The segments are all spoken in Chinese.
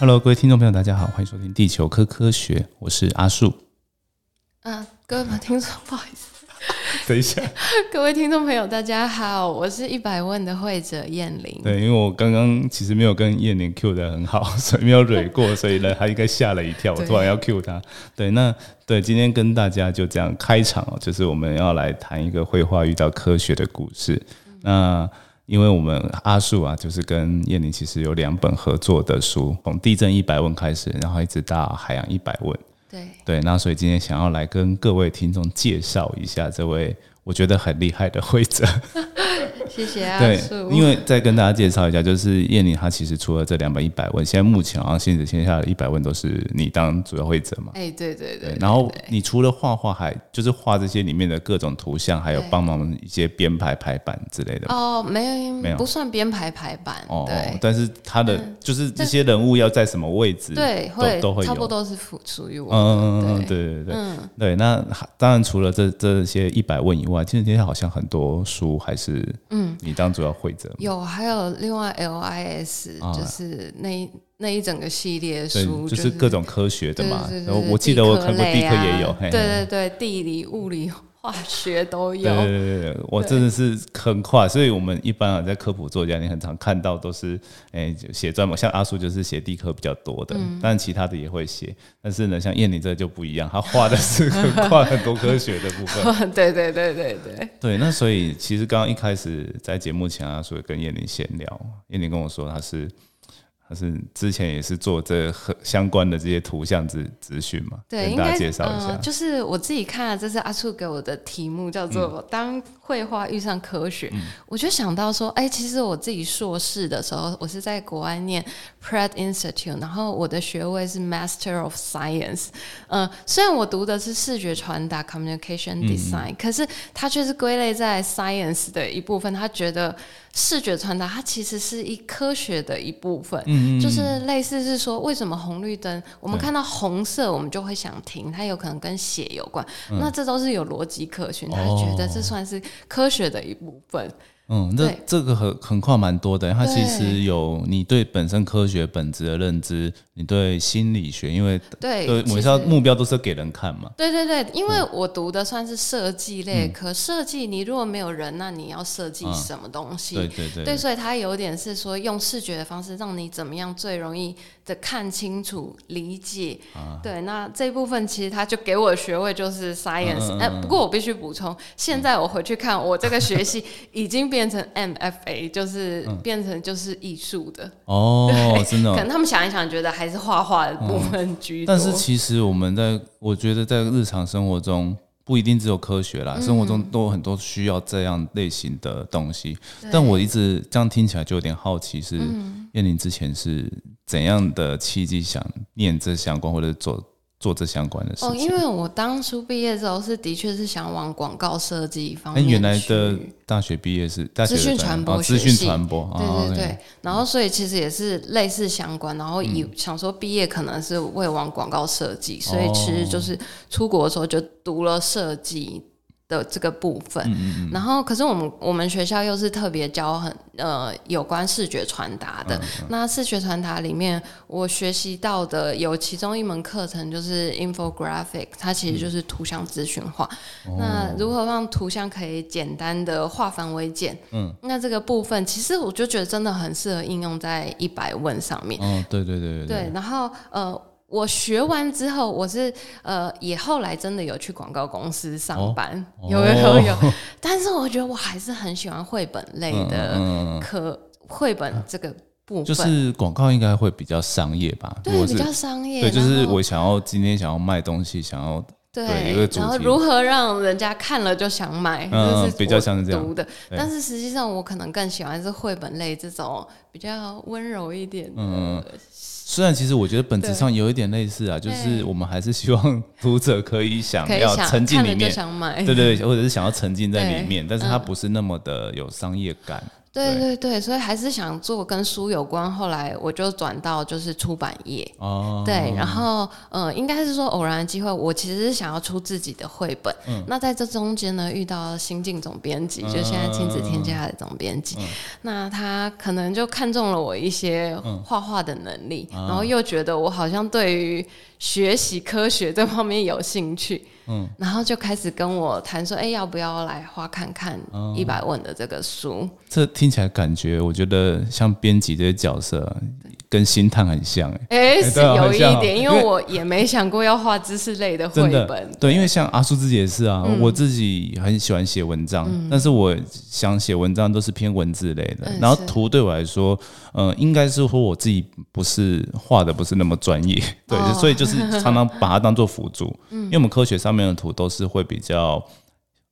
Hello，各位听众朋友，大家好，欢迎收听《地球科科学》，我是阿树。嗯，各位听众，不好意思，等一下，各位听众朋友，大家好，我是一百问的会者燕玲。对，因为我刚刚其实没有跟燕玲 Q 的很好，所以没有蕊过，所以呢，他应该吓了一跳，我突然要 Q 他。对，那对，今天跟大家就这样开场哦，就是我们要来谈一个绘画遇到科学的故事。那因为我们阿树啊，就是跟燕玲其实有两本合作的书，从地震一百问开始，然后一直到海洋一百问。对对，那所以今天想要来跟各位听众介绍一下这位我觉得很厉害的会者。谢谢阿对树，。因为再跟大家介绍一下，就是燕玲她其实除了这两本一百问，现在目前好像现在线下的一百问都是你当主要会者嘛。哎，对对对对，，然后你除了画画，还就是画这些里面的各种图像，还有帮忙一些编排排版之类的。哦，没有没有不算编排排版，哦，对但是他的就是这些人物要在什么位置，对，都会都会有。差不多都是属属于我嗯嗯嗯对对对，嗯，对，那当然除了这这些一百问以外，其实今天好像很多书还是嗯，你当主要会者嘛，有还有另外 LIS，啊。就是那一那一整个系列，书，就是各种科学的嘛。然后我记得我看过地科也有，对对，地理、物理、化学都有对，对对对，我真的是很快，所以我们一般啊在科普作家，你很常看到都是诶就写专门，像阿叔就是写地科比较多的，嗯但其他的也会写。但是呢，像燕玲这就不一样，他画的是很跨很多科学的部分。对对对对对，对，那所以其实刚刚一开始在节目前啊，所以跟燕玲闲聊，燕玲跟我说她是她是之前也是做这和相关的这些图像资资讯嘛，对，跟大家应该介绍一下。就是我自己看了，这是阿处给我的题目，叫做“当绘画遇上科学”我就想到说，哎、其实我自己硕士的时候，我是在国外念 Pratt Institute，然后我的学位是 Master of Science。呃，虽然我读的是视觉传达 （Communication Design），、可是它却是归类在 Science 的一部分。他觉得视觉传达它其实是一科学的一部分。就是类似是说，为什么红绿灯我们看到红色，我们就会想停，它有可能跟血有关，那这都是有逻辑可循，他觉得这算是科学的一部分。嗯，这这个很很跨蛮多的，它其实有你对本身科学本质的认知，你对心理学，因为对，呃，我其们是要目标都是给人看嘛，对对对，因为我读的算是设计类可，设计你如果没有人，那你要设计什么东西？对对对。对，所以它有点是说用视觉的方式，让你怎么样最容易的看清楚、理解。对，那这一部分其实他就给我的学位就是 science，哎、不过我必须补充，现在我回去看，我这个学习已经变成 MFA，就是变成就是艺术的。哦，真的哦、可能他们想一想，觉得还是画画的部分居多。但是其实我们在，我觉得在日常生活中。不一定只有科学啦，生活中都有很多需要这样类型的东西。但我一直这样听起来就有点好奇，是燕玲之前是怎样的契机想念这相关，或者做做这相关的事哦，因为我当初毕业之后是的确是想往广告设计方哎，面去。原来的大学毕业是大学的资讯传播哦资讯传播，对哦对对。然后所以其实也是类似相关，然后以嗯。想说毕业可能是为往广告设计，所以哦其实就是出国的时候就读了设计的这个部分。嗯然后可是我们我们学校又是特别教很呃有关视觉传达嗯的。那视觉传达里面，我学习到的有其中一门课程就是 infographic，它其实就是图像资讯化。哦那如何让图像可以简单的化繁为简？嗯，那这个部分其实我就觉得真的很适合应用在一百问上面。哦，对对对对对，然后呃，我学完之后，我是呃，也后来真的有去广告公司上班，哦有有有，但是我觉得我还是很喜欢绘本类的嗯，课，绘本这个部分，就是广告应该会比较商业吧？对比较商业，对，就是我想要今天想要卖东西，想要对然后如何让人家看了就想买，嗯这是比较像是这样读的。但是实际上，我可能更喜欢是绘本类这种比较温柔一点的。嗯虽然其实我觉得本质上有一点类似啊，就是我们还是希望读者可以想要沉浸里面，对对，对或者是想要沉浸在里面，但是它不是那么的有商业感。对对对对，所以还是想做跟书有关。后来我就转到就是出版业，哦，对，然后呃，应该是说偶然的机会，我其实是想要出自己的绘本。嗯那在这中间呢，遇到新晋总编辑，就现在亲子天下的总编辑，嗯那他可能就看中了我一些画画的能力，然后又觉得我好像对于学习科学这方面有兴趣，嗯，然后就开始跟我谈说，哎，要不要来画看看一百问的这个书？这听起来感觉，我觉得像编辑这些角色。跟星探很像哎，是有一点，因为我也没想过要画知识类的绘本。对，因为像阿叔自己也是啊，我自己很喜欢写文章，但是我想写文章都是偏文字类的。然后图对我来说，嗯，应该是说我自己不是画的不是那么专业，对，所以就是常常把它当做辅助。嗯因为我们科学上面的图都是会比较。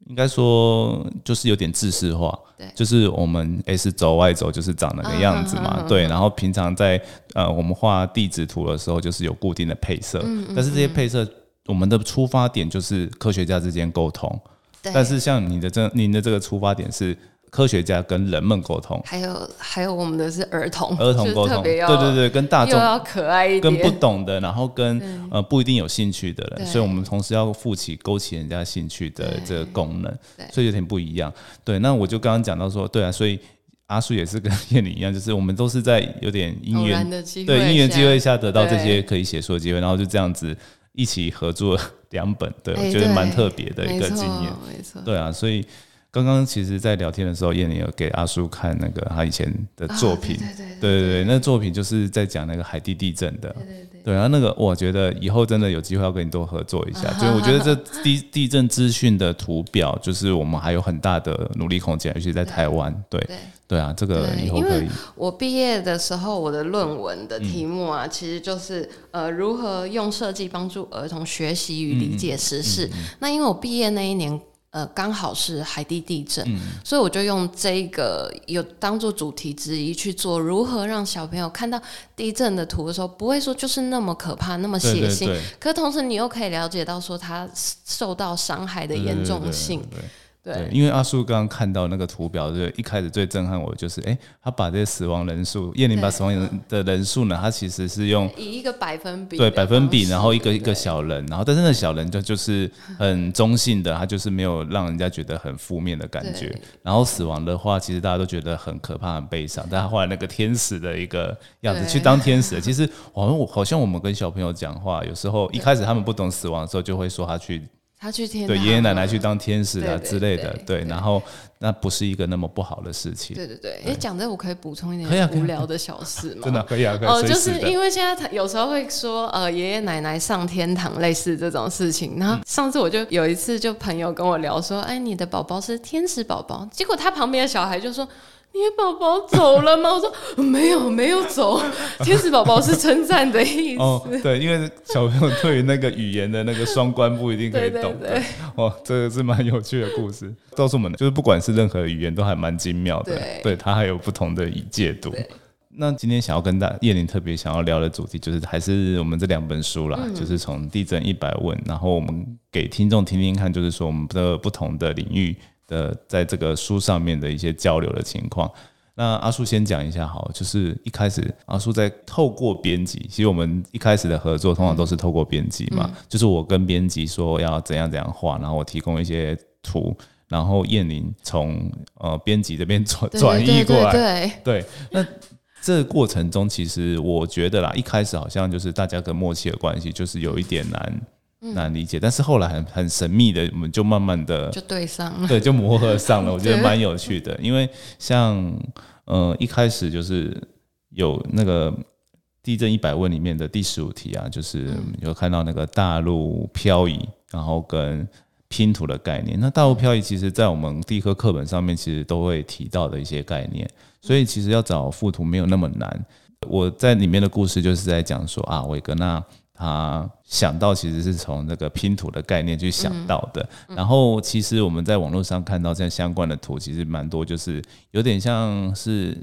应该说就是有点制式化，对，就是我们 S 轴 Y 轴就是长那个样子嘛，对。然后平常在呃我们画地质图的时候，就是有固定的配色，但是这些配色我们的出发点就是科学家之间沟通，但是像你的这您的这个出发点是。科学家跟人们沟通，还有还有我们的是儿童，儿童沟通，对对对，跟大众要可爱一点，跟不懂的，然后跟呃不一定有兴趣的人，所以我们同时要负起勾起人家兴趣的这个功能，所以有点不一样。对，那我就刚刚讲到说，对啊，所以阿叔也是跟燕玲一样，就是我们都是在有点因缘的对因缘机会下得到这些可以写书的机会，然后就这样子一起合作两本，对我觉得蛮特别的一个经验，没错，对。啊，所以。刚刚其实，在聊天的时候，燕玲有给阿叔看那个他以前的作品，对对对对对，那作品就是在讲那个海地地震的，对对对，对，然后那个我觉得以后真的有机会要跟你多合作一下，就我觉得这地地震资讯的图表，就是我们还有很大的努力空间，尤其在台湾，对对啊，这个以后可以。我毕业的时候，我的论文的题目啊，其实就是呃，如何用设计帮助儿童学习与理解时事。那因为我毕业那一年。呃，刚好是海地地震，所以我就用这个有当做主题之一去做，如何让小朋友看到地震的图的时候，不会说就是那么可怕、那么血腥，可同时你又可以了解到说他受到伤害的严重性。对，因为阿叔刚刚看到那个图表，就一开始最震撼我就是，哎，他把这些死亡人数，叶玲把死亡人的人数呢，他其实是用以一个百分比，对百分比，然后一个一个小人，然后但是那小人就就是很中性的，他就是没有让人家觉得很负面的感觉。然后死亡的话，其实大家都觉得很可怕、很悲伤。但他后来那个天使的一个样子去当天使，其实好像我好像我们跟小朋友讲话，有时候一开始他们不懂死亡的时候，就会说他去。他去天对爷爷奶奶去当天使啊之类的，对，然后那不是一个那么不好的事情。对对对，哎，讲这我可以补充一点无聊的小事吗？真的可以啊，可以。哦，就是因为现在他有时候会说，呃，爷爷奶奶上天堂类似这种事情。然后上次我就有一次，就朋友跟我聊说，哎，你的宝宝是天使宝宝。结果他旁边的小孩就说。你宝宝走了吗？我说没有，没有走。天使宝宝是称赞的意思。哦，对，因为小朋友对于那个语言的那个双关不一定可以懂。对，哦，这个是蛮有趣的故事，告诉我们的就是不管是任何语言都还蛮精妙的。对，对，它还有不同的解读。那今天想要跟大叶玲特别想要聊的主题，就是还是我们这两本书啦，就是从地震一百问，然后我们给听众听听看，就是说我们的不同的领域。的在这个书上面的一些交流的情况，那阿叔先讲一下好，就是一开始阿叔在透过编辑，其实我们一开始的合作通常都是透过编辑嘛，就是我跟编辑说要怎样怎样画，然后我提供一些图，然后燕玲从呃编辑这边转转译过来，对对，那这个过程中其实我觉得啦，一开始好像就是大家跟默契的关系就是有一点难。难理解，但是后来很很神秘的，我们就慢慢的就对上了，对，就磨合上了。我觉得蛮有趣的，因为像呃一开始就是有那个地震一百问里面的第十五题啊，就是有看到那个大陆漂移，然后跟拼图的概念。那大陆漂移其实在我们地科课本上面其实都会提到的一些概念，所以其实要找附图没有那么难。我在里面的故事就是在讲说啊，韦格纳。他想到其实是从那个拼图的概念去想到的，然后其实我们在网络上看到这样相关的图，其实蛮多，就是有点像是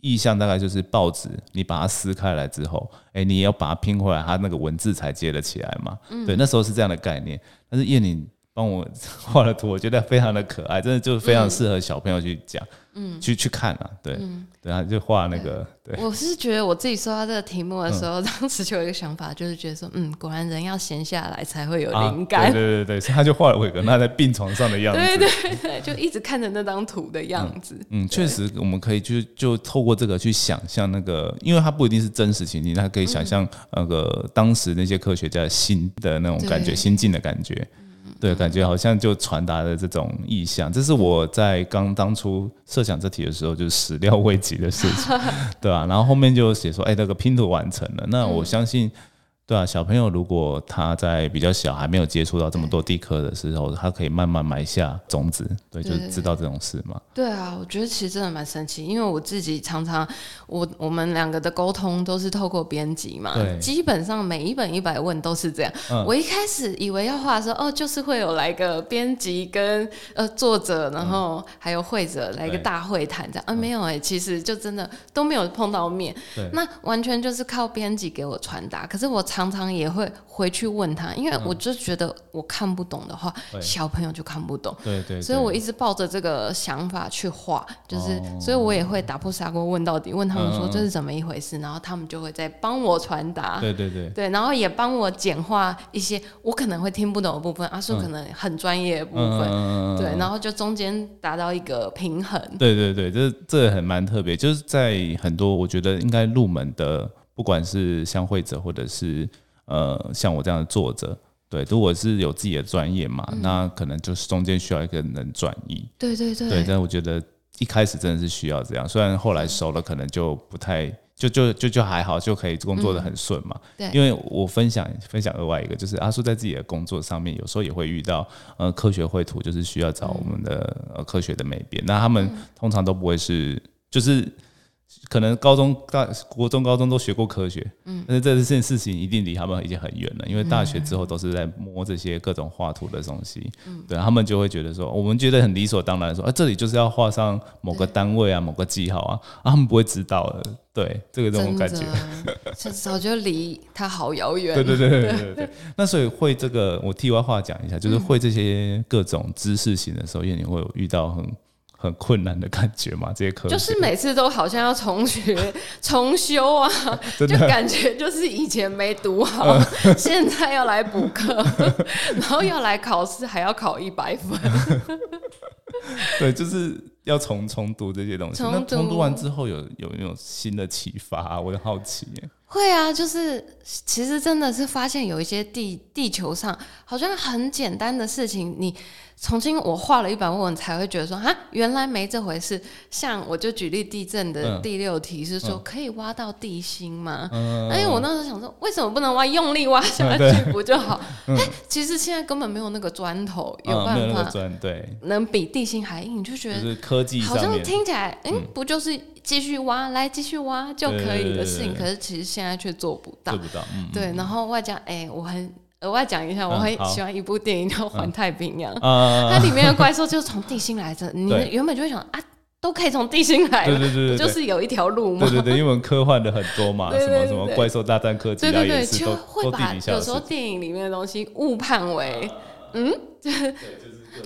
意象，大概就是报纸，你把它撕开来之后，哎，你要把它拼回来，它那个文字才接得起来嘛。对，那时候是这样的概念。但是叶宁。帮我画的图，我觉得非常的可爱，真的就非常适合小朋友去讲，嗯，去去看啊，对，对啊，就画那个，对，我是觉得我自己收到这个题目的时候，当时就有一个想法，就是觉得说，嗯，果然人要闲下来才会有灵感，对对对，所以他就画了伟哥那在病床上的样子，对对对，就一直看着那张图的样子，嗯，确实我们可以就就透过这个去想象那个，因为它不一定是真实情景，它可以想象那个当时那些科学家心的那种感觉，心境的感觉。对，感觉好像就传达了这种意向，这是我在刚当初设想这题的时候，就是始料未及的事情，对吧？然后后面就写说，哎，那个拼图完成了，那我相信。对啊，小朋友如果他在比较小还没有接触到这么多地科的时候，他可以慢慢埋下种子，对，就知道这种事嘛。对啊，我觉得其实真的蛮神奇，因为我自己常常我我们两个的沟通都是透过编辑嘛，基本上每一本一百问都是这样。我一开始以为要画的时候，哦，就是会有来个编辑跟呃作者，然后还有会者来个大会谈这样，啊，没有哎，其实就真的都没有碰到面，那完全就是靠编辑给我传达，可是我常。常常也会回去问他，因为我就觉得我看不懂的话，小朋友就看不懂。对对，所以我一直抱着这个想法去画，就是，所以我也会打破砂锅问到底，问他们说这是怎么一回事，然后他们就会在帮我传达。对对对，对，然后也帮我简化一些我可能会听不懂的部分，阿叔可能很专业的部分，对，然后就中间达到一个平衡。对对对，这这很蛮特别，就是在很多我觉得应该入门的。不管是像会者，或者是呃像我这样的作者，对，如果是有自己的专业嘛，那可能就是中间需要一个人转移。对对对。对，但我觉得一开始真的是需要这样，虽然后来熟了，可能就不太，就就就就还好，就可以工作的很顺嘛。对。因为我分享分享额外一个，就是阿叔在自己的工作上面，有时候也会遇到呃科学绘图，就是需要找我们的呃科学的美编，那他们通常都不会是就是。可能高中、大国中、高中都学过科学，嗯，但是这件事情一定离他们已经很远了，因为大学之后都是在摸这些各种画图的东西，嗯，对，他们就会觉得说，我们觉得很理所当然，说，啊，这里就是要画上某个单位啊，某个记号啊，啊，他们不会知道的，对，这个这种感觉，早就离他好遥远，对对对对对对。那所以会这个，我替外话讲一下，就是会这些各种知识型的时候，因为你会有遇到很。很困难的感觉嘛，这些课就是每次都好像要重学、重修啊，就感觉就是以前没读好，现在要来补课，然后要来考试，还要考一百分。对，就是要重重读这些东西。那重读完之后，有有那种新的启发，我很好奇。会啊，就是其实真的是发现有一些地地球上好像很简单的事情，你。重新我画了一版问才会觉得说啊，原来没这回事。像我就举例地震的第六题是说可以挖到地心吗？哎，我那时候想说为什么不能挖，用力挖下去不就好？哎，其实现在根本没有那个砖头有办法砖对，能比地心还硬，就觉得科技好像听起来嗯，不就是继续挖来继续挖就可以的事情，可是其实现在却做不到，做不到。对，然后外加哎，我很。额外讲一下，我很喜欢一部电影叫《环太平洋》，它里面的怪兽就是从地心来的。你原本就会想啊，都可以从地心来，对对对，就是有一条路嘛。对对对，因为科幻的很多嘛，什么什么怪兽大战科技啊，也是都会把有时候电影里面的东西误判为嗯，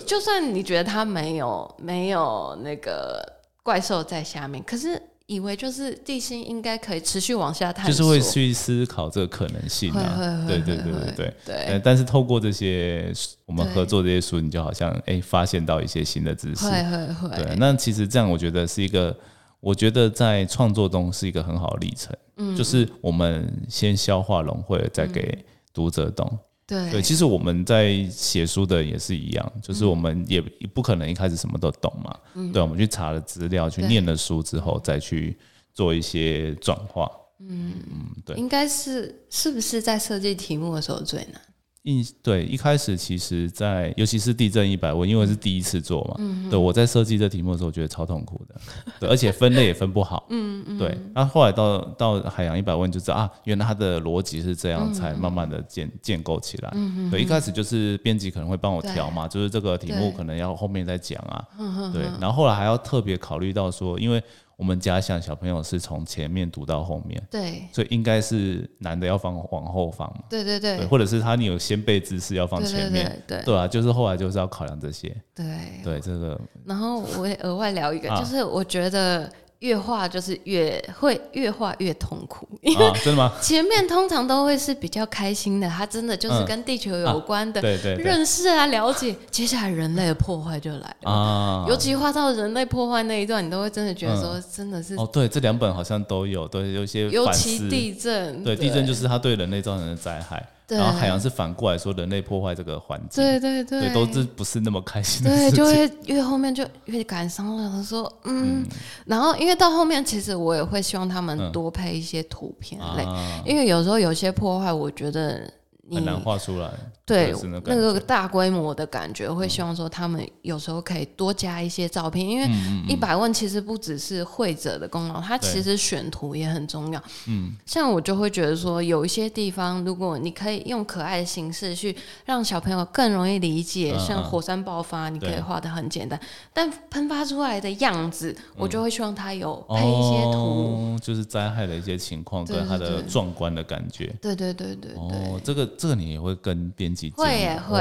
就算你觉得它没有没有那个怪兽在下面，可是。以为就是地心应该可以持续往下探索，就是会去思考这个可能性啊。对对对对对对。但是透过这些我们合作这些书，你就好像哎发现到一些新的知识。会会会。对，那其实这样我觉得是一个，我觉得在创作中是一个很好的历程。嗯。就是我们先消化融汇，再给读者懂。对，其实我们在写书的也是一样，就是我们也不可能一开始什么都懂嘛。嗯，对，我们去查了资料，去念了书之后，再去做一些转化。嗯嗯，对，应该是是不是在设计题目的时候最难？一对一开始，其实，在尤其是地震一百问，因为是第一次做嘛，对我在设计这题目的时候，我觉得超痛苦的，对，而且分类也分不好，嗯嗯，对，那后来到到海洋一百问就知道啊，原来它的逻辑是这样，才慢慢的建建构起来，嗯对，一开始就是编辑可能会帮我调嘛，就是这个题目可能要后面再讲啊，对，然后后来还要特别考虑到说，因为我们假想小朋友是从前面读到后面，对。所以应该是男的要放往后放嘛，对对对。对，或者是他你有先辈知识要放前面，对啊，就是后来就是要考量这些，对。对这个然后我也额外聊一个，啊。就是我觉得越画就是越会越画越痛苦，因为啊，真的吗？前面通常都会是比较开心的，它真的就是嗯跟地球有关的、对对对认识啊、了解，接下来人类的破坏就来了。啊，尤其画到人类破坏那一段，你都会真的觉得说，真的是，哦，对，这两本好像都有，对，有一些尤。其地震，对，地震就是它对人类造成的灾害，对然后海洋是反过来说人类破坏这个环境，对对对对，都是不是那么开心的对，事情。对就会越后面就越感伤了。说，嗯，然后因为到后面，其实我也会希望他们多配一些图片类，啊，因为有时候有些破坏，我觉得你很难画出来。对那那个大规模的感觉，会希望说他们有时候可以多加一些照片，因为一百问其实不只是会者的功劳，它其实选图也很重要。嗯，像我就会觉得说，有一些地方，如果你可以用可爱的形式去让小朋友更容易理解，像火山爆发，你可以画的很简单，但喷发出来的样子，我就会希望它有配一些图。哦，就是灾害的一些情况对跟它的壮观的感觉。对对对对对。哦，这个这个你也会跟编辑会也会。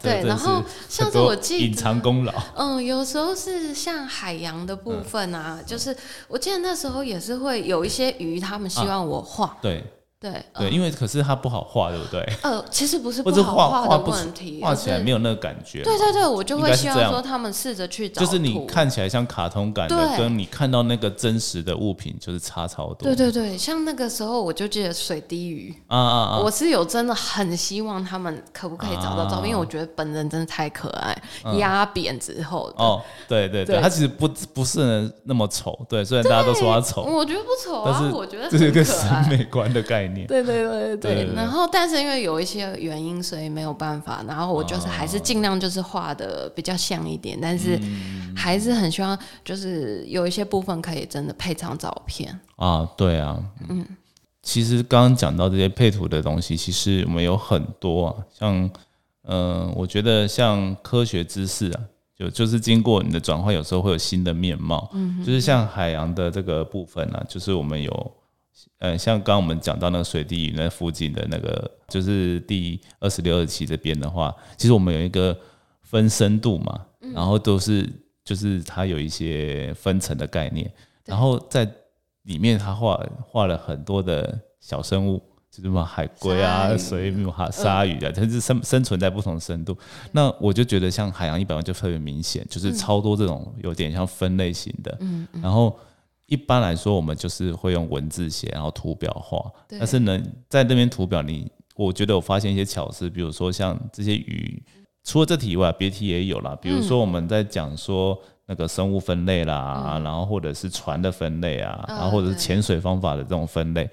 对然后是像是我记得隐藏功劳，嗯，有时候是像海洋的部分啊，就是我记得那时候也是会有一些鱼，他们希望我画，对对对，嗯因为可是它不好画，对不对？呃，其实不是不好画的画画不问题，画起来没有。那个感觉。对对对，我就会希望说他们试着去找就是你看起来像卡通感的，跟你看到那个真实的物品就是差超多。对对对，像那个时候我就记得水滴鱼，啊啊啊！我是有真的很希望他们可不可以找到照片，因为我觉得本人真的太可爱，压扁之后哦，对对对，对它其实不不是那么丑，对，虽然大家都说它丑，我觉得不丑啊，但是我觉得这是一个审。美观的概念。对对对对对对对然后但是因为有一些原因，所以没有办法。然后我就是还是尽量就是画的比较像一点，但是嗯还是很希望就是有一些部分可以真的配上照片。啊，对啊，嗯，其实刚刚讲到这些配图的东西，其实我们有很多啊，像，嗯、我觉得像科学知识啊，就就是经过你的转换，有时候会有新的面貌，嗯，就是像海洋的这个部分啊，就是我们有。呃，像刚刚我们讲到那个水滴鱼那附近的那个，就是第二十六二期这边的话，其实我们有一个分深度嘛，然后都是就是它有一些分层的概念，然后在里面它画画了很多的小生物，就是什么海龟啊、水母、哈鲨鱼啊，它是生生存在不同深度。那我就觉得像海洋一百万就特别明显，就是超多这种有点像分类型的。嗯，然后一般来说，我们就是会用文字写，然后图表画。对。但是呢，在那边图表你，我觉得我发现一些巧思，比如说像这些鱼，除了这题以外，别题也有啦。比如说我们在讲说那个生物分类啦，然后或者是船的分类啊，嗯然后或者是对潜水方法的这种分类，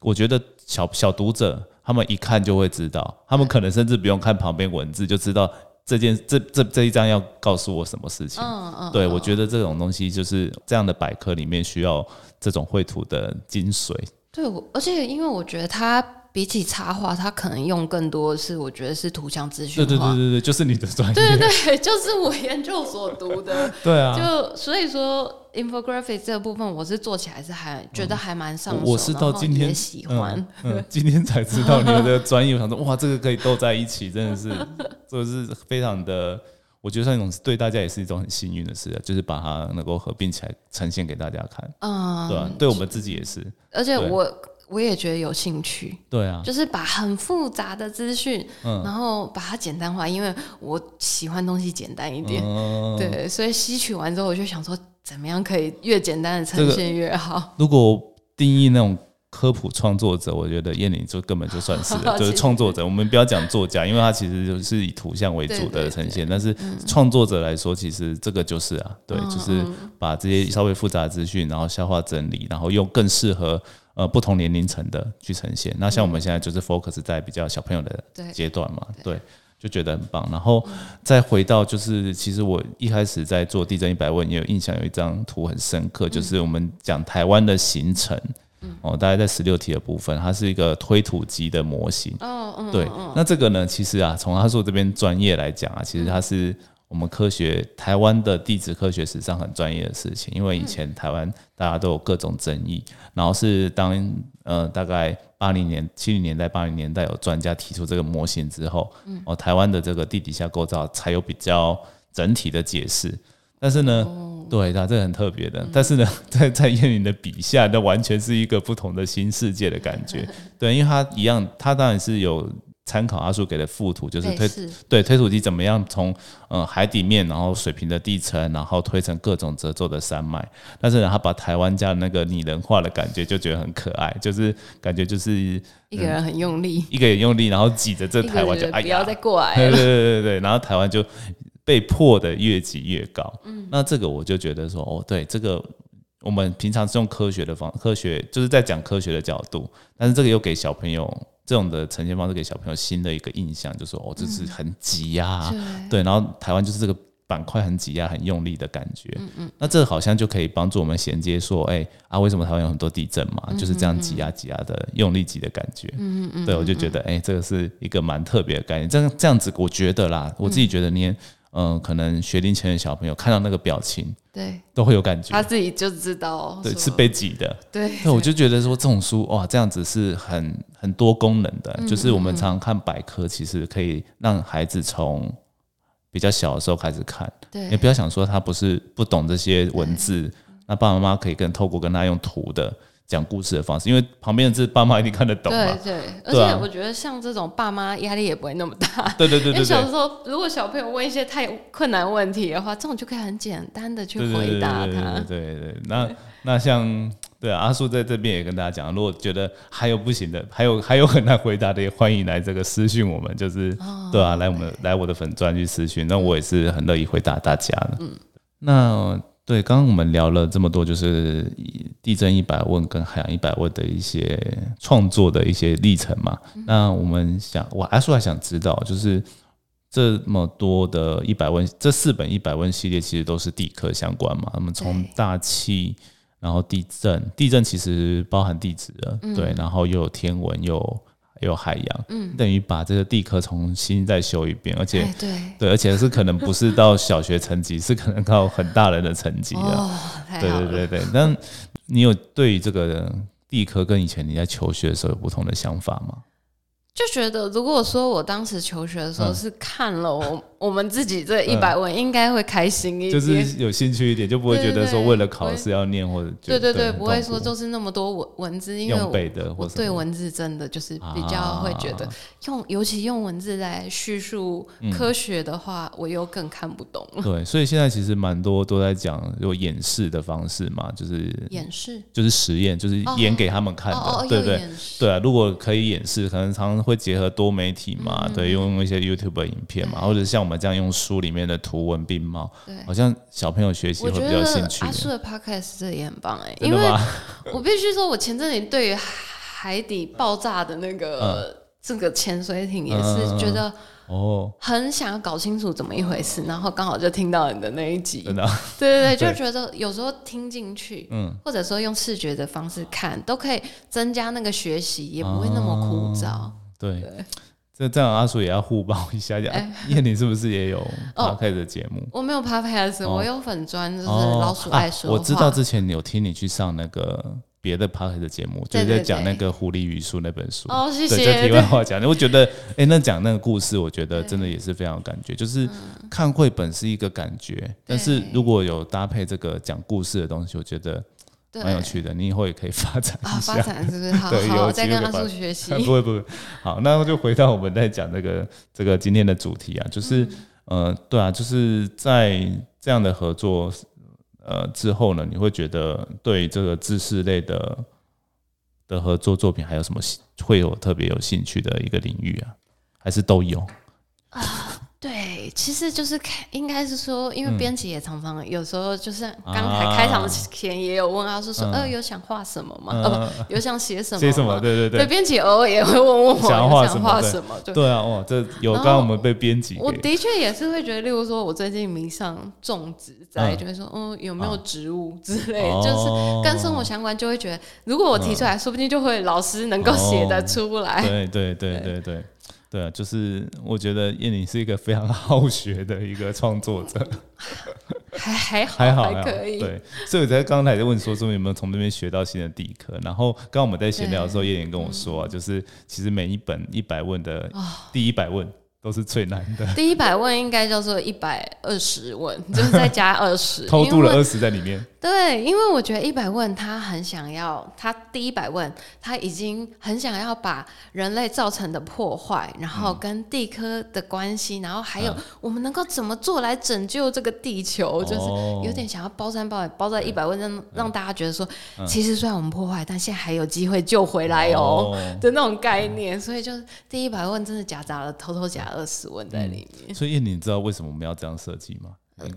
我觉得小小读者他们一看就会知道，他们可能甚至不用看旁边文字就知道这件这这这一章要告诉我什么事情。嗯嗯，对，嗯我觉得这种东西就是这样的百科里面需要这种绘图的精髓。对，我而且因为我觉得它比起插画，它可能用更多的是我觉得是图像资讯对化。对对对对，就是你的专业。对对对，就是我研究所读的。对啊，就所以说，infographic 这个部分我是做起来是还觉得还蛮上手，我我是到今天也喜欢。嗯，嗯今天才知道你们的专业，我想说哇，这个可以斗在一起，真的是，这是非常的，我觉得算一种对大家也是一种很幸运的事啊，就是把它能够合并起来呈现给大家看，嗯，对吧、对我们自己也是，而且我我也觉得有兴趣，对啊，就是把很复杂的资讯，嗯然后把它简单化，因为我喜欢东西简单一点。嗯，对，所以吸取完之后，我就想说，怎么样可以越简单的呈现越好。如果定义那种科普创作者，我觉得燕玲就根本就算是了，就是创作者。我们不要讲作家，因为他其实就是以图像为主的呈现。但是创作者来说，其实这个就是啊，对，嗯就是把这些稍微复杂的资讯，然后消化整理，然后用更适合呃不同年龄层的去呈现。那像我们现在就是 focus 在比较小朋友的阶段嘛，对。就觉得很棒，然后再回到就是，其实我一开始在做地震一百问，也有印象有一张图很深刻，就是我们讲台湾的行程，哦，大概在十六题的部分，它是一个推土机的模型，哦，嗯，对，那这个呢，其实啊，从阿硕这边专业来讲啊，其实它是我们科学台湾的地质科学史上很专业的事情，因为以前台湾大家都有各种争议，然后是当呃大概八零年、七零年代、八零年代有专家提出这个模型之后，哦，台湾的这个地底下构造才有比较整体的解释。但是呢，对，它这很特别的。但是呢，在在叶林的笔下，那完全是一个不同的新世界的感觉。对，因为它一样，它当然是有。参考阿叔给的附图，就是推对推土机怎么样从呃海底面，然后水平的地层，然后推成各种褶皱的山脉。但是呢，他把台湾家的那个拟人化的感觉，就觉得很可爱，就是感觉就是一个人很用力，一个人用力，然后挤着这台 湾就哎呀，不要再过来对对对对，然后台湾就被迫的越挤越高。嗯，那这个我就觉得说，哦，对，这个我们平常是用科学的方科学，就是在讲科学的角度，但是这个又给小朋友。这种的呈现方式给小朋友新的一个印象，就说哦，这是很挤压，对，然后台湾就是这个板块很挤压、很用力的感觉。嗯嗯，那这好像就可以帮助我们衔接说，哎啊，为什么台湾有很多地震嘛？就是这样挤压、挤压的用力挤的感觉。嗯嗯嗯，对我就觉得，哎，这个是一个蛮特别的概念。这样这样子，我觉得啦，我自己觉得你。嗯，可能学龄前的小朋友看到那个表情，对，都会有感觉，他自己就知道，对，是被挤的，对。那我就觉得说，这种书哇，这样子是很很多功能的，就是我们常常看百科，其实可以让孩子从比较小的时候开始看，对，也不要想说他不是不懂这些文字，那爸爸妈妈可以跟透过跟他用图的。讲故事的方式，因为旁边的字爸妈一定看得懂嘛。对对，而且我觉得像这种爸妈压力也不会那么大。对对对对。小时候如果小朋友问一些太困难问题的话，这种就可以很简单的去回答他。对对，那那像对阿叔在这边也跟大家讲，如果觉得还有不行的，还有 还有很难回答的，也欢迎来这个私讯我们，就是对啊，来我们来我的粉钻去私讯，那我也是很乐意回答大家的。嗯，那。对，刚刚我们聊了这么多，就是地震一百问跟海洋一百问的一些创作的一些历程嘛。那我们想，我阿叔还想知道，就是这么多的一百问，这四本一百问系列其实都是地科相关嘛。那么从大气，然后地震，地震其实包含地质的，对，然后又有天文，又有海洋，嗯，等于把这个地壳重新再修一遍，而且对。对，而且是可能不是到小学层级，是可能到很大人的层级的，对对对对。那你有对于这个地科跟以前你在求学的时候有不同的想法吗？就觉得，如果说我当时求学的时候是看了我我们自己这一百问，应该会开心一点，就是有兴趣一点，就不会觉得说为了考试要念或者对对对，不会说就是那么多文文字，因为我对文字真的就是比较会觉得用，尤其用文字来叙述科学的话，我又更看不懂。对，所以现在其实蛮多都在讲有演示的方式嘛，就是演示，就是实验，就是演给他们看的，对不对？对啊，如果可以演示，可能常常。会结合多媒体嘛？对，用一些 YouTube 影片嘛，或者像我们这样用书里面的图文并茂，好像小朋友学习会比较兴趣。阿叔的 Podcast 这也很棒哎，因为我必须说，我前阵子对于海底爆炸的那个这个潜水艇也是觉得哦，很想要搞清楚怎么一回事，然后刚好就听到你的那一集，真的，对对对，就觉得有时候听进去，嗯，或者说用视觉的方式看，都可以增加那个学习，也不会那么枯燥。对，这这样阿叔也要互报一下，讲叶你是不是也有 podcast 的节目？我没有 podcast，我有粉砖，就是老鼠爱说。我知道之前有听你去上那个别的 podcast 的节目，就是在讲那个狐狸与树那本书。哦，谢谢。在题外话讲，我觉得，哎，那讲那个故事，我觉得真的也是非常有感觉。就是看绘本是一个感觉，但是如果有搭配这个讲故事的东西，我觉得。蛮有趣的，你以后也可以发展一下。发展是不是？好，好，再跟阿叔学习。不会，不会。好，那就回到我们在讲这个这个今天的主题啊，就是呃，对啊，就是在这样的合作呃之后呢，你会觉得对这个知识类的的合作作品还有什么会有特别有兴趣的一个领域啊？还是都有？啊。对，其实就是开，应该是说，因为编辑也常常有时候就是刚才开场前也有问啊，说说，呃，有想画什么吗？呃，有想写什么？写什么？对对对。对，编辑偶尔也会问问我想画什么？对。啊，哦，这有刚刚我们被编辑，我的确也是会觉得，例如说我最近迷上种植，在就会说，嗯，有没有植物之类，就是跟生活相关，就会觉得，如果我提出来说不定就会老师能够写得出来。对对对。对对。对啊，就是我觉得叶玲是一个非常好学的一个创作者，还还好还好还可以。对，所以我在刚才在问说，说有没有从那边学到新的地科？然后刚刚我们在闲聊的时候，叶玲跟我说啊，就是其实每一本一百问的第一百问。都是最难的。第一百问应该叫做一百二十问，就是再加二十，偷渡了二十在里面。对，因为我觉得一百问他很想要，他第一百问他已经很想要把人类造成的破坏，然后跟地科的关系，然后还有我们能够怎么做来拯救这个地球，就是有点想要包山包海包在一百问，让让大家觉得说，其实虽然我们破坏，但现在还有机会救回来哦的那种概念。所以就第一百问真的夹杂了偷偷夹二十问在里面。所以你知道为什么我们要这样设计吗？嗯，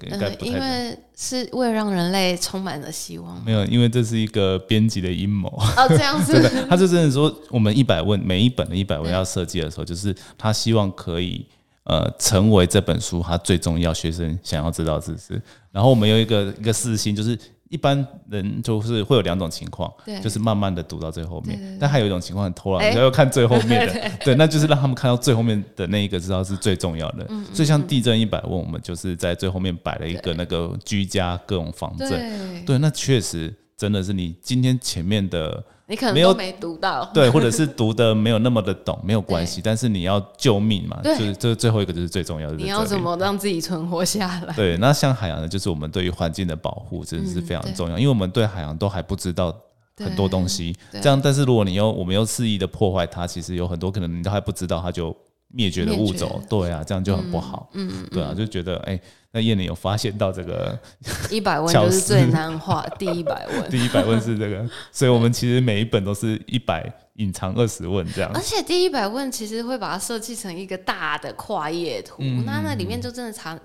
因为是为了让人类充满了希望。没有，因为这是一个编辑的阴谋。哦，这样 子。他就真的说，我们一百问每一本的一百问要设计的时候，就是他希望可以呃成为这本书他最重要学生想要知道知识。然后我们有一个一个私心，就是。一般人就是会有两种情况，就是慢慢的读到最后面，但还有一种情况很偷懒，要看最后面的，对，那就是让他们看到最后面的那一个，知道是最重要的。所以像地震一百问，我们就是在最后面摆了一个那个居家各种防震，对，那确实真的是你今天前面的。你可能没有没读到，对，或者是读的没有那么的懂，没有关系。但是你要救命嘛，就是这最后一个就是最重要的。你要怎么让自己存活下来？对，那像海洋呢，就是我们对于环境的保护真的是非常重要，因为我们对海洋都还不知道很多东西。这样，但是如果你又我们又肆意的破坏它，其实有很多可能你都还不知道，它就灭绝的物种。对啊，这样就很不好。嗯，对啊，就觉得哎。那叶玲有发现到这个 一百问就是最难画，第一百问，第一百问是这个，所以我们其实每一本都是一百隐藏二十问这样。而且第一百问其实会把它设计成一个大的跨页图，那那里面就真的藏，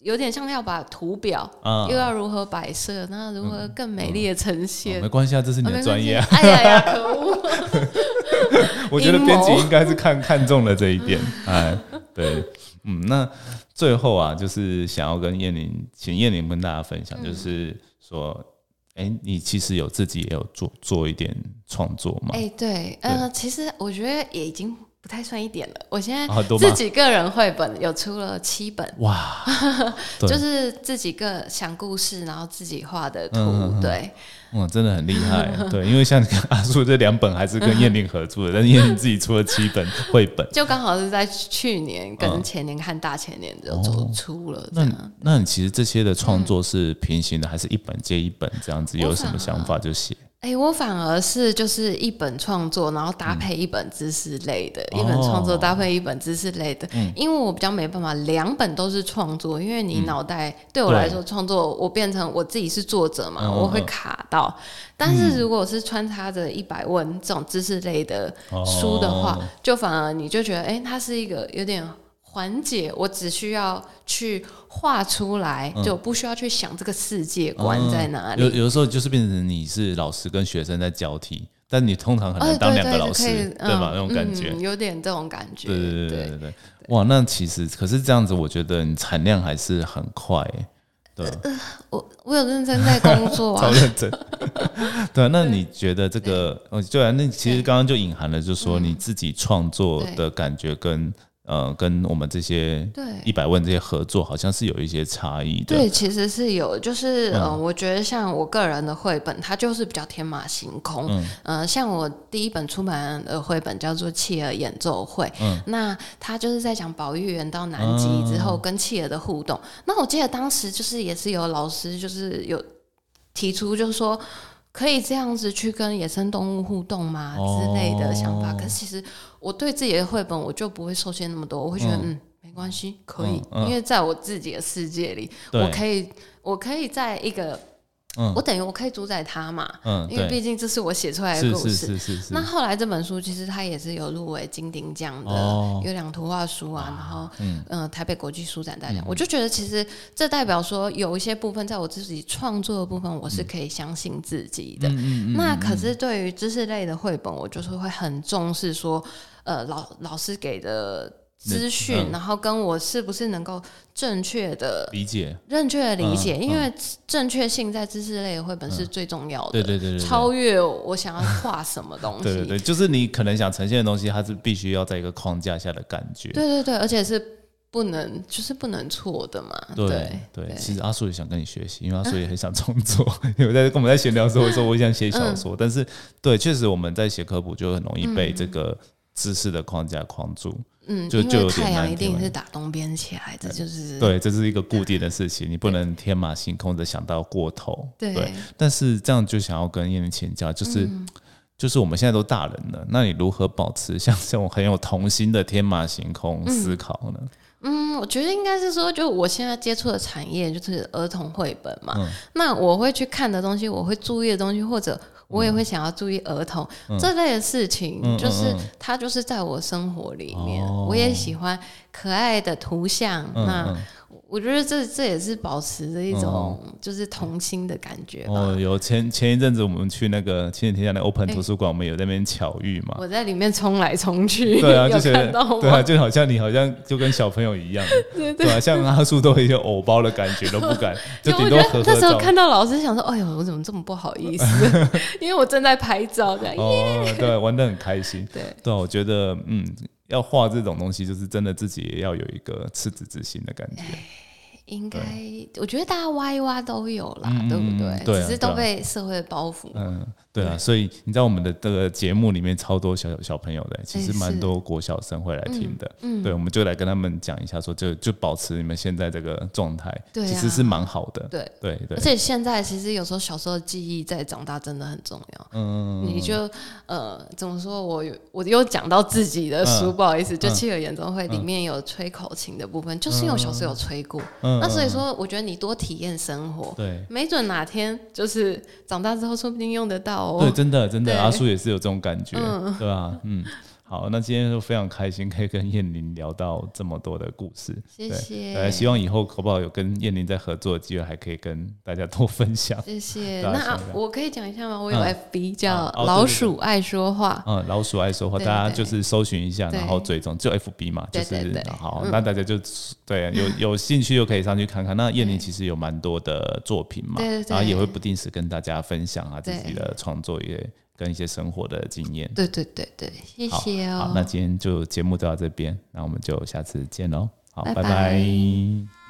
有点像要把图表又要如何摆设，那如何更美丽的呈现？没关系啊，这是你的专业。哎呀呀，可恶！我觉得编辑应该是看看中了这一点，哎，对。嗯，那最后啊，就是想要跟燕玲，请燕玲跟大家分享，就是说，哎，你其实有自己也有做做一点创作吗？哎，对，呃，其实我觉得也已经不太算一点了。我现在自己个人绘本有出了七本，哇，就是自己个想故事，然后自己画的图，对。哇，真的很厉害，对，因为像阿叔这两本还是跟燕玲合作的，但是燕玲自己出了七本绘本，就刚好是在去年跟前年看大前年就走出了。那那你其实这些的创作是平行的，还是一本接一本这样子？有什么想法就写。哎，我反而是就是一本创作，然后搭配一本知识类的，一本创作搭配一本知识类的。嗯，因为我比较没办法两本都是创作，因为你脑袋对我来说创作，我变成我自己是作者嘛，我会卡到。但是如果是穿插着一百问这种知识类的书的话，就反而你就觉得，哎，它是一个有点。缓解，我只需要去画出来，就不需要去想这个世界观在哪里。有有的时候就是变成你是老师跟学生在交替，但你通常很难当两个老师，对吧？那种感觉，有点这种感觉。对对对对对哇，那其实可是这样子，我觉得你产量还是很快。对，我我有认真在工作啊，超认真。对，那你觉得这个？哦，对啊，那其实刚刚就隐含了，就是说你自己创作的感觉跟。呃，跟我们这些对一百万这些合作，好像是有一些差异的。对，其实是有，就是呃，我觉得像我个人的绘本，它就是比较天马行空。嗯，呃，像我第一本出版的绘本叫做《企鹅演奏会》，嗯，那它就是在讲保育员到南极之后跟企鹅的互动。那我记得当时就是也是有老师就是有提出，就是说。可以这样子去跟野生动物互动吗？之类的想法。可是其实我对自己的绘本，我就不会受限那么多。我会觉得，嗯，没关系，可以，因为在我自己的世界里，我可以，我可以在一个。我等于我可以主宰它嘛，嗯因为毕竟这是我写出来的故事。那后来这本书其实它也是有入围金鼎奖的有两图画书啊，然后嗯。台北国际书展大奖，我就觉得其实这代表说有一些部分在我自己创作的部分，我是可以相信自己的。那可是对于知识类的绘本，我就是会很重视说，呃老老师给的。资讯，然后跟我是不是能够正确的理解、正确的理解，因为正确性在知识类绘本是最重要的。对对对对，超越我想要画什么东西。对对对，就是你可能想呈现的东西，它是必须要在一个框架下的感觉。对对对，而且是不能，就是不能错的嘛。对对，其实阿叔也想跟你学习，因为阿叔也很想创作。因为在跟我们在闲聊的时候说，我想写小说，但是对，确实我们在写科普就很容易被这个知识的框架框住。嗯，就就太阳一定是打东边起来，这就是对，这是一个固定的事情，你不能天马行空的想到过头。对，但是这样就想要跟燕玲请教，就是就是我们现在都大人了，那你如何保持像这种很有童心的天马行空思考呢？嗯，我觉得应该是说，就我现在接触的产业就是儿童绘本嘛，那我会去看的东西，我会注意的东西，或者。我也会想要注意儿童这类的事情，就是它就是在我生活里面，我也喜欢可爱的图像。那我觉得这这也是保持着一种就是童心的感觉。哦，有前前一阵子我们去那个亲子天下的 Open 图书馆，我们有那边巧遇嘛？我在里面冲来冲去，对啊，就觉得对啊，就好像你好像就跟小朋友一样，对啊，像阿叔都有一些偶包的感觉都不敢，就顶多合合那时候看到老师想说，哎呦，我怎么这么不好意思？因为我正在拍照的。哦，对，玩的很开心。对，对，我觉得嗯，要画这种东西，就是真的自己也要有一个赤子之心的感觉。应该，我觉得大家挖一挖都有啦，对不对？只是都被社会包袱。嗯。对啊，所以你在我们的这个节目里面超多小小朋友的，其实蛮多国小生会来听的。嗯，对，我们就来跟他们讲一下，说就就保持你们现在这个状态，其实是蛮好的。对对对，而且现在其实有时候小时候的记忆在长大真的很重要。嗯，你就呃怎么说？我我又讲到自己的书，不好意思，就七个演奏会里面有吹口琴的部分，就是因为我小时候有吹过。嗯，那所以说，我觉得你多体验生活，对，没准哪天就是长大之后，说不定用得到。对，真的，真的，阿叔也是有这种感觉，对吧？嗯。好，那今天就非常开心，可以跟燕玲聊到这么多的故事。谢谢。呃，希望以后可不好有跟燕玲在合作的机会，还可以跟大家多分享。谢谢。那我可以讲一下吗？我有 FB 叫老鼠爱说话。嗯，老鼠爱说话，大家就是搜寻一下，然后追踪，就 FB 嘛，就是好。那大家就对有有兴趣就可以上去看看。那燕玲其实有蛮多的作品嘛，然后也会不定时跟大家分享啊自己的创作也。跟一些生活的经验，对对对对，谢谢哦。好，那今天就节目就到这边，那我们就下次见喽。好，拜拜。